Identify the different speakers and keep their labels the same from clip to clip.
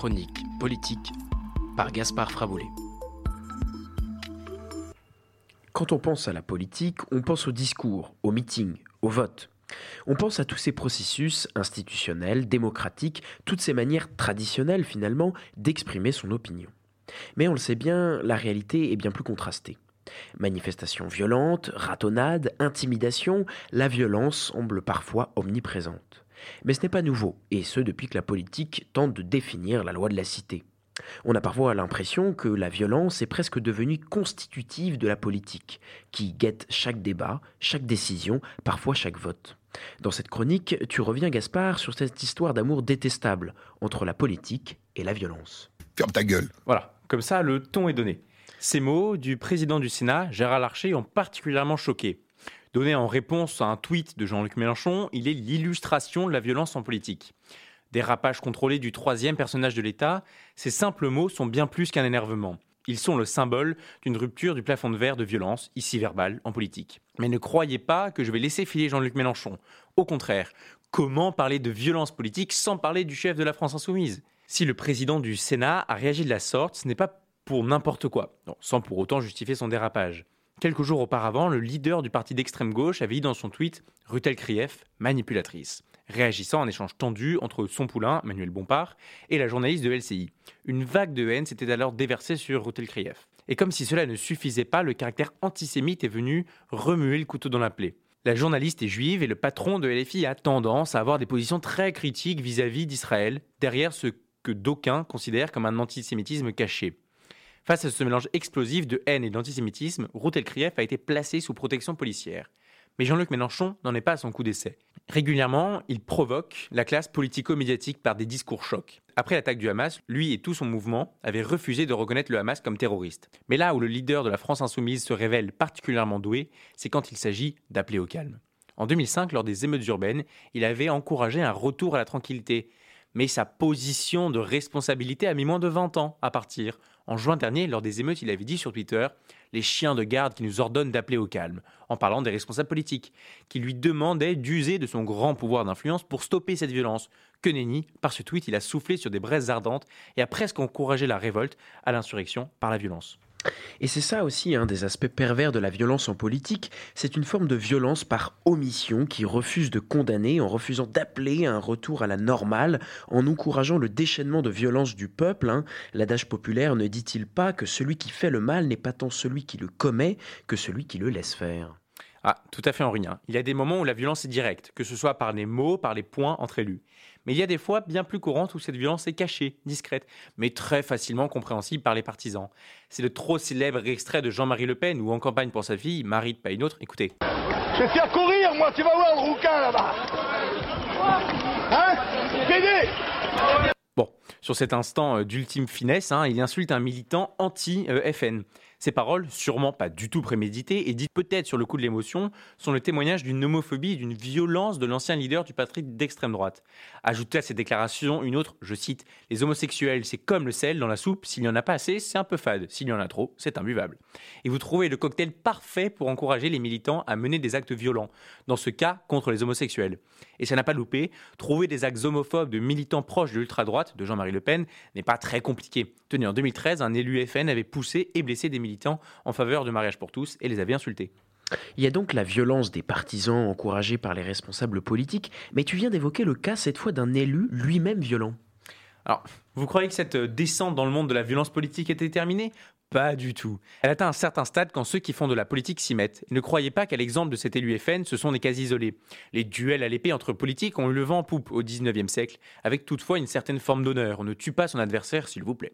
Speaker 1: chronique politique par Gaspard Fraboulet.
Speaker 2: Quand on pense à la politique, on pense au discours, au meeting, au vote. On pense à tous ces processus institutionnels, démocratiques, toutes ces manières traditionnelles finalement d'exprimer son opinion. Mais on le sait bien, la réalité est bien plus contrastée. Manifestations violentes, ratonnades, intimidations, la violence semble parfois omniprésente. Mais ce n'est pas nouveau, et ce depuis que la politique tente de définir la loi de la cité. On a parfois l'impression que la violence est presque devenue constitutive de la politique, qui guette chaque débat, chaque décision, parfois chaque vote. Dans cette chronique, tu reviens, Gaspard, sur cette histoire d'amour détestable entre la politique et la violence.
Speaker 3: Ferme ta gueule.
Speaker 4: Voilà, comme ça, le ton est donné. Ces mots du président du Sénat, Gérard Larcher, ont particulièrement choqué. Donné en réponse à un tweet de Jean-Luc Mélenchon, il est l'illustration de la violence en politique. Dérapage contrôlé du troisième personnage de l'État, ces simples mots sont bien plus qu'un énervement. Ils sont le symbole d'une rupture du plafond de verre de violence, ici verbale, en politique. Mais ne croyez pas que je vais laisser filer Jean-Luc Mélenchon. Au contraire, comment parler de violence politique sans parler du chef de la France insoumise? Si le président du Sénat a réagi de la sorte, ce n'est pas pour n'importe quoi, sans pour autant justifier son dérapage. Quelques jours auparavant, le leader du parti d'extrême gauche avait dit dans son tweet Rutel Krief, manipulatrice, réagissant à un échange tendu entre son poulain, Manuel Bompard, et la journaliste de LCI. Une vague de haine s'était alors déversée sur Rutel Krief. Et comme si cela ne suffisait pas, le caractère antisémite est venu remuer le couteau dans la plaie. La journaliste est juive et le patron de LFI a tendance à avoir des positions très critiques vis-à-vis d'Israël, derrière ce que d'aucuns considèrent comme un antisémitisme caché. Face à ce mélange explosif de haine et d'antisémitisme, Ruth Elkrief a été placé sous protection policière. Mais Jean-Luc Mélenchon n'en est pas à son coup d'essai. Régulièrement, il provoque la classe politico-médiatique par des discours chocs. Après l'attaque du Hamas, lui et tout son mouvement avaient refusé de reconnaître le Hamas comme terroriste. Mais là où le leader de la France insoumise se révèle particulièrement doué, c'est quand il s'agit d'appeler au calme. En 2005, lors des émeutes urbaines, il avait encouragé un retour à la tranquillité. Mais sa position de responsabilité a mis moins de 20 ans à partir, en juin dernier, lors des émeutes, il avait dit sur Twitter les chiens de garde qui nous ordonnent d'appeler au calme, en parlant des responsables politiques, qui lui demandaient d'user de son grand pouvoir d'influence pour stopper cette violence. Que nenni, par ce tweet, il a soufflé sur des braises ardentes et a presque encouragé la révolte à l'insurrection par la violence.
Speaker 2: Et c'est ça aussi un des aspects pervers de la violence en politique, c'est une forme de violence par omission qui refuse de condamner en refusant d'appeler à un retour à la normale, en encourageant le déchaînement de violence du peuple. Hein. L'adage populaire ne dit-il pas que celui qui fait le mal n'est pas tant celui qui le commet que celui qui le laisse faire?
Speaker 4: Ah, tout à fait, Henri. Hein. Il y a des moments où la violence est directe, que ce soit par les mots, par les points entre élus. Mais il y a des fois bien plus courantes où cette violence est cachée, discrète, mais très facilement compréhensible par les partisans. C'est le trop célèbre extrait de Jean-Marie Le Pen où en campagne pour sa fille, Marie de pas une autre, écoutez.
Speaker 5: Je vais faire courir, moi, tu vas voir le rouquin là-bas. Hein?
Speaker 4: Bon, sur cet instant euh, d'ultime finesse, hein, il insulte un militant anti-FN. Ces paroles, sûrement pas du tout préméditées et dites peut-être sur le coup de l'émotion, sont le témoignage d'une homophobie et d'une violence de l'ancien leader du patrie d'extrême droite. Ajoutez à ces déclarations une autre, je cite, Les homosexuels, c'est comme le sel dans la soupe, s'il n'y en a pas assez, c'est un peu fade, s'il y en a trop, c'est imbuvable. Et vous trouvez le cocktail parfait pour encourager les militants à mener des actes violents, dans ce cas contre les homosexuels. Et ça n'a pas loupé, trouver des actes homophobes de militants proches de l'ultra-droite, de Jean-Marie Le Pen, n'est pas très compliqué. Tenez, en 2013, un élu FN avait poussé et blessé des militants en faveur de mariage pour tous et les avait insultés.
Speaker 2: Il y a donc la violence des partisans encouragés par les responsables politiques, mais tu viens d'évoquer le cas cette fois d'un élu lui-même violent.
Speaker 4: Alors, vous croyez que cette descente dans le monde de la violence politique était terminée pas du tout. Elle atteint un certain stade quand ceux qui font de la politique s'y mettent. ne croyez pas qu'à l'exemple de cet élu FN, ce sont des cas isolés. Les duels à l'épée entre politiques ont eu le vent en poupe au 19e siècle, avec toutefois une certaine forme d'honneur. On ne tue pas son adversaire, s'il vous plaît.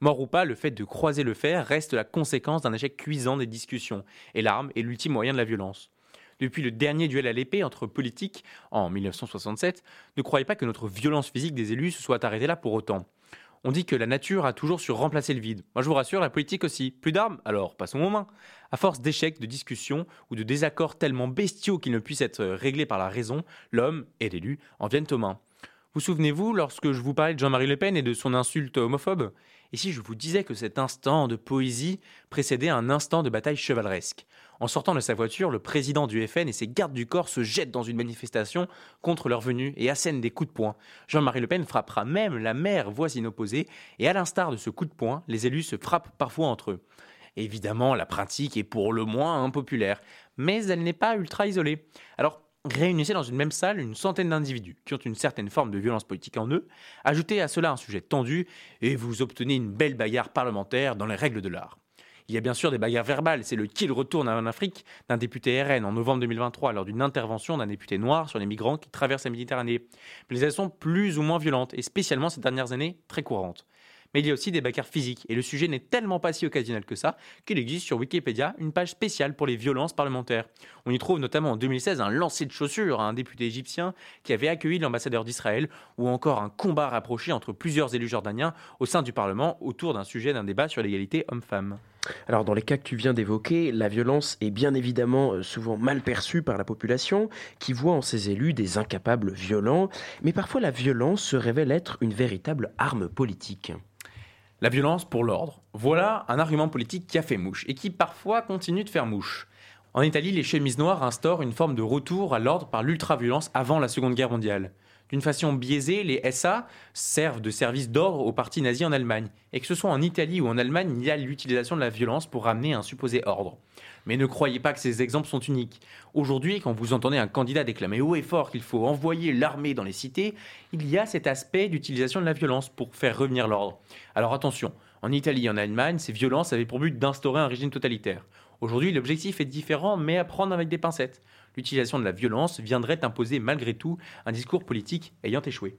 Speaker 4: Mort ou pas, le fait de croiser le fer reste la conséquence d'un échec cuisant des discussions, et l'arme est l'ultime moyen de la violence. Depuis le dernier duel à l'épée entre politiques en 1967, ne croyez pas que notre violence physique des élus se soit arrêtée là pour autant. On dit que la nature a toujours su remplacer le vide. Moi, je vous rassure, la politique aussi. Plus d'armes? Alors, passons aux mains. À force d'échecs, de discussions ou de désaccords tellement bestiaux qu'ils ne puissent être réglés par la raison, l'homme et l'élu en viennent aux mains. Vous souvenez-vous lorsque je vous parlais de Jean-Marie Le Pen et de son insulte homophobe? Et si je vous disais que cet instant de poésie précédait un instant de bataille chevaleresque? En sortant de sa voiture, le président du FN et ses gardes du corps se jettent dans une manifestation contre leur venue et assènent des coups de poing. Jean-Marie Le Pen frappera même la maire voisine opposée et à l'instar de ce coup de poing, les élus se frappent parfois entre eux. Évidemment, la pratique est pour le moins impopulaire, mais elle n'est pas ultra isolée. Alors, réunissez dans une même salle une centaine d'individus qui ont une certaine forme de violence politique en eux, ajoutez à cela un sujet tendu et vous obtenez une belle bagarre parlementaire dans les règles de l'art. Il y a bien sûr des bagarres verbales, c'est le kill retourne en Afrique d'un député RN en novembre 2023 lors d'une intervention d'un député noir sur les migrants qui traversent la Méditerranée. Mais elles sont plus ou moins violentes et spécialement ces dernières années très courantes mais il y a aussi des bagarres physiques. Et le sujet n'est tellement pas si occasionnel que ça qu'il existe sur Wikipédia une page spéciale pour les violences parlementaires. On y trouve notamment en 2016 un lancer de chaussures à un député égyptien qui avait accueilli l'ambassadeur d'Israël, ou encore un combat rapproché entre plusieurs élus jordaniens au sein du Parlement autour d'un sujet d'un débat sur l'égalité homme-femme.
Speaker 2: Alors dans les cas que tu viens d'évoquer, la violence est bien évidemment euh, souvent mal perçue par la population qui voit en ces élus des incapables violents, mais parfois la violence se révèle être une véritable arme politique.
Speaker 4: La violence pour l'ordre. Voilà un argument politique qui a fait mouche et qui parfois continue de faire mouche. En Italie, les chemises noires instaurent une forme de retour à l'ordre par l'ultra-violence avant la Seconde Guerre mondiale. D'une façon biaisée, les SA servent de service d'ordre au parti nazi en Allemagne. Et que ce soit en Italie ou en Allemagne, il y a l'utilisation de la violence pour ramener un supposé ordre. Mais ne croyez pas que ces exemples sont uniques. Aujourd'hui, quand vous entendez un candidat déclamer haut et fort qu'il faut envoyer l'armée dans les cités, il y a cet aspect d'utilisation de la violence pour faire revenir l'ordre. Alors attention, en Italie et en Allemagne, ces violences avaient pour but d'instaurer un régime totalitaire. Aujourd'hui, l'objectif est différent, mais à prendre avec des pincettes. L'utilisation de la violence viendrait imposer malgré tout un discours politique ayant échoué.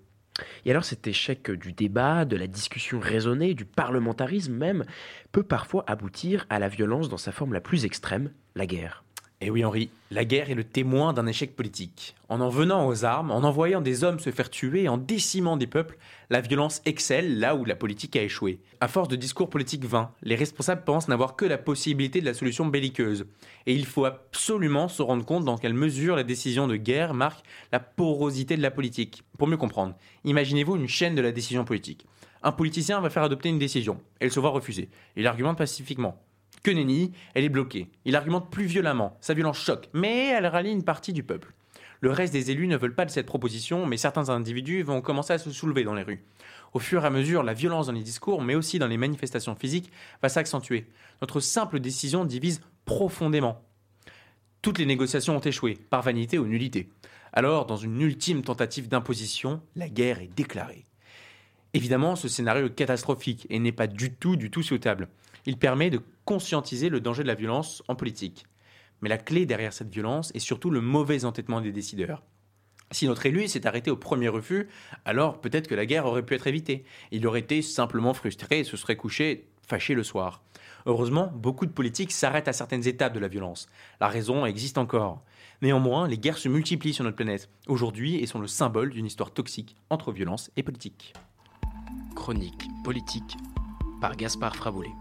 Speaker 2: Et alors cet échec du débat, de la discussion raisonnée, du parlementarisme même, peut parfois aboutir à la violence dans sa forme la plus extrême, la guerre.
Speaker 4: Et eh oui Henri, la guerre est le témoin d'un échec politique. En en venant aux armes, en envoyant des hommes se faire tuer, en décimant des peuples, la violence excelle là où la politique a échoué. À force de discours politiques vains, les responsables pensent n'avoir que la possibilité de la solution belliqueuse. Et il faut absolument se rendre compte dans quelle mesure la décision de guerre marque la porosité de la politique. Pour mieux comprendre, imaginez-vous une chaîne de la décision politique. Un politicien va faire adopter une décision, elle se voit refuser. Il argumente pacifiquement. Que nenni, elle est bloquée. Il argumente plus violemment. Sa violence choque, mais elle rallie une partie du peuple. Le reste des élus ne veulent pas de cette proposition, mais certains individus vont commencer à se soulever dans les rues. Au fur et à mesure, la violence dans les discours, mais aussi dans les manifestations physiques, va s'accentuer. Notre simple décision divise profondément. Toutes les négociations ont échoué, par vanité ou nullité. Alors, dans une ultime tentative d'imposition, la guerre est déclarée. Évidemment, ce scénario est catastrophique et n'est pas du tout, du tout souhaitable. Il permet de conscientiser le danger de la violence en politique. Mais la clé derrière cette violence est surtout le mauvais entêtement des décideurs. Si notre élu s'est arrêté au premier refus, alors peut-être que la guerre aurait pu être évitée. Il aurait été simplement frustré et se serait couché fâché le soir. Heureusement, beaucoup de politiques s'arrêtent à certaines étapes de la violence. La raison existe encore. Néanmoins, les guerres se multiplient sur notre planète aujourd'hui et sont le symbole d'une histoire toxique entre violence et politique.
Speaker 1: Chronique politique par Gaspard Fraboulet.